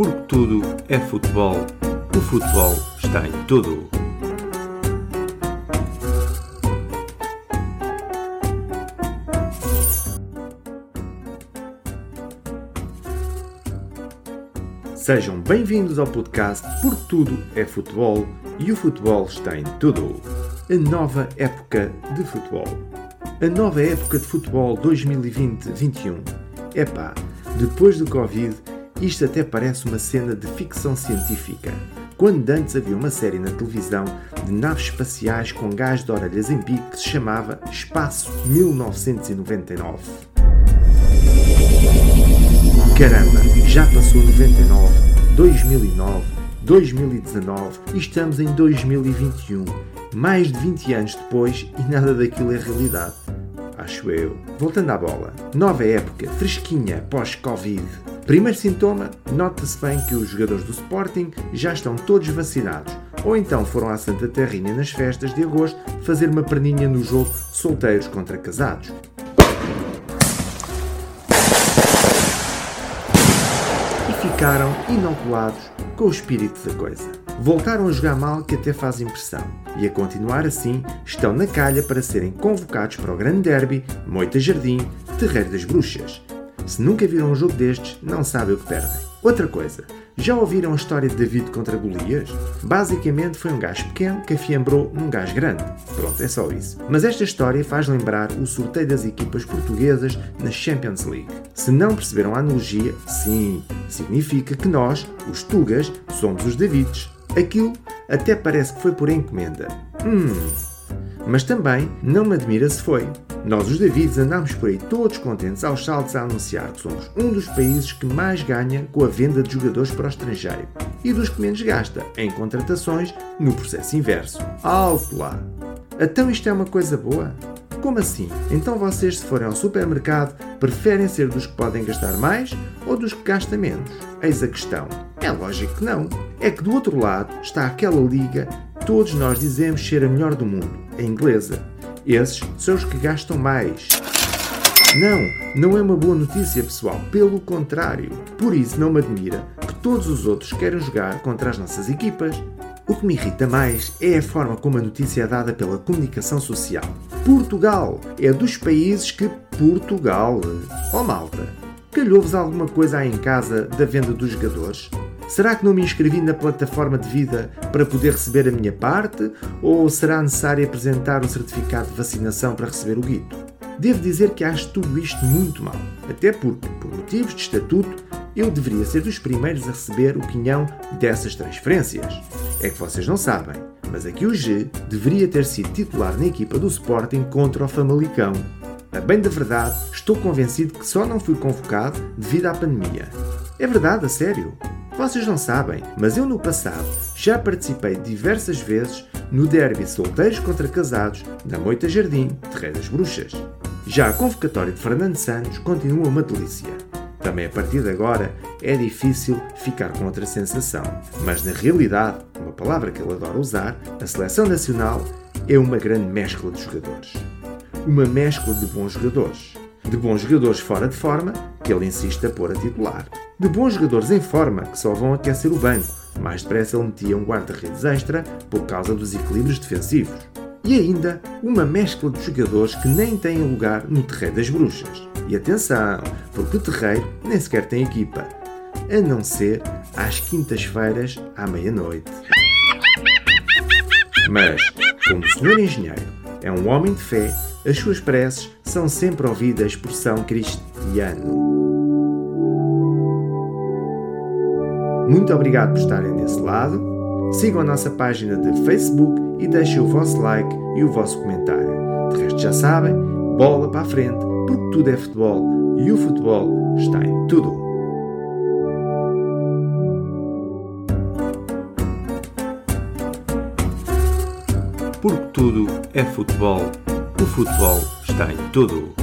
porque tudo é futebol. O futebol está em tudo. Sejam bem-vindos ao podcast Porque Tudo é Futebol e o futebol está em tudo. A nova época de futebol. A nova época de futebol 2020-21. Epá, depois do Covid, isto até parece uma cena de ficção científica. Quando antes havia uma série na televisão de naves espaciais com gás de orelhas em bico que se chamava Espaço 1999. Caramba, já passou 99, 2009, 2019 e estamos em 2021. Mais de 20 anos depois e nada daquilo é realidade. Acho eu. Voltando à bola. Nova época, fresquinha, pós-Covid. Primeiro sintoma, nota-se bem que os jogadores do Sporting já estão todos vacinados, ou então foram à Santa Terrinha nas festas de agosto fazer uma perninha no jogo solteiros contra casados. E ficaram inoculados com o espírito da coisa. Voltaram a jogar mal que até faz impressão. E a continuar assim, estão na calha para serem convocados para o grande derby, Moita Jardim, Terreiro das Bruxas. Se nunca viram um jogo destes, não sabem o que perdem. Outra coisa, já ouviram a história de David contra Golias? Basicamente foi um gajo pequeno que afiembrou num gajo grande. Pronto, é só isso. Mas esta história faz lembrar o sorteio das equipas portuguesas na Champions League. Se não perceberam a analogia, sim, significa que nós, os Tugas, somos os Davids. Aquilo até parece que foi por encomenda. Hum. Mas também não me admira se foi. Nós, os Davids, andamos por aí todos contentes aos saltos a anunciar que somos um dos países que mais ganha com a venda de jogadores para o estrangeiro e dos que menos gasta em contratações no processo inverso. Alto lá! Então isto é uma coisa boa? Como assim? Então vocês, se forem ao supermercado, preferem ser dos que podem gastar mais ou dos que gastam menos? Eis a questão. É lógico que não. É que do outro lado está aquela liga todos nós dizemos ser a melhor do mundo, a inglesa. Esses são os que gastam mais. Não, não é uma boa notícia, pessoal. Pelo contrário. Por isso não me admira que todos os outros queiram jogar contra as nossas equipas. O que me irrita mais é a forma como a notícia é dada pela comunicação social. Portugal é dos países que Portugal. Oh malta, calhou-vos alguma coisa aí em casa da venda dos jogadores? Será que não me inscrevi na plataforma de vida para poder receber a minha parte? Ou será necessário apresentar o certificado de vacinação para receber o guito? Devo dizer que acho tudo isto muito mal, até porque, por motivos de estatuto, eu deveria ser dos primeiros a receber o quinhão dessas transferências. É que vocês não sabem, mas aqui o G deveria ter sido titular na equipa do Sporting contra o Famalicão. A bem da verdade, estou convencido que só não fui convocado devido à pandemia. É verdade, a sério. Vocês não sabem, mas eu no passado já participei diversas vezes no derby solteiros contra casados da Moita Jardim, Terreiro das Bruxas. Já a convocatória de Fernando Santos continua uma delícia. Também a partir de agora é difícil ficar com outra sensação, mas na realidade, uma palavra que ele adora usar, a seleção nacional é uma grande mescla de jogadores. Uma mescla de bons jogadores. De bons jogadores fora de forma, que ele insiste a pôr a titular de bons jogadores em forma que só vão aquecer o banco. Mais depressa ele metia um guarda-redes extra por causa dos equilíbrios defensivos. E ainda uma mescla de jogadores que nem têm lugar no Terreiro das Bruxas. E atenção, porque o Terreiro nem sequer tem equipa, a não ser às quintas-feiras à meia-noite. Mas, como o senhor engenheiro é um homem de fé, as suas preces são sempre ouvidas por São Cristiano. Muito obrigado por estarem desse lado. Sigam a nossa página de Facebook e deixem o vosso like e o vosso comentário. De resto, já sabem, bola para a frente, porque tudo é futebol e o futebol está em tudo. Porque tudo é futebol, o futebol está em tudo.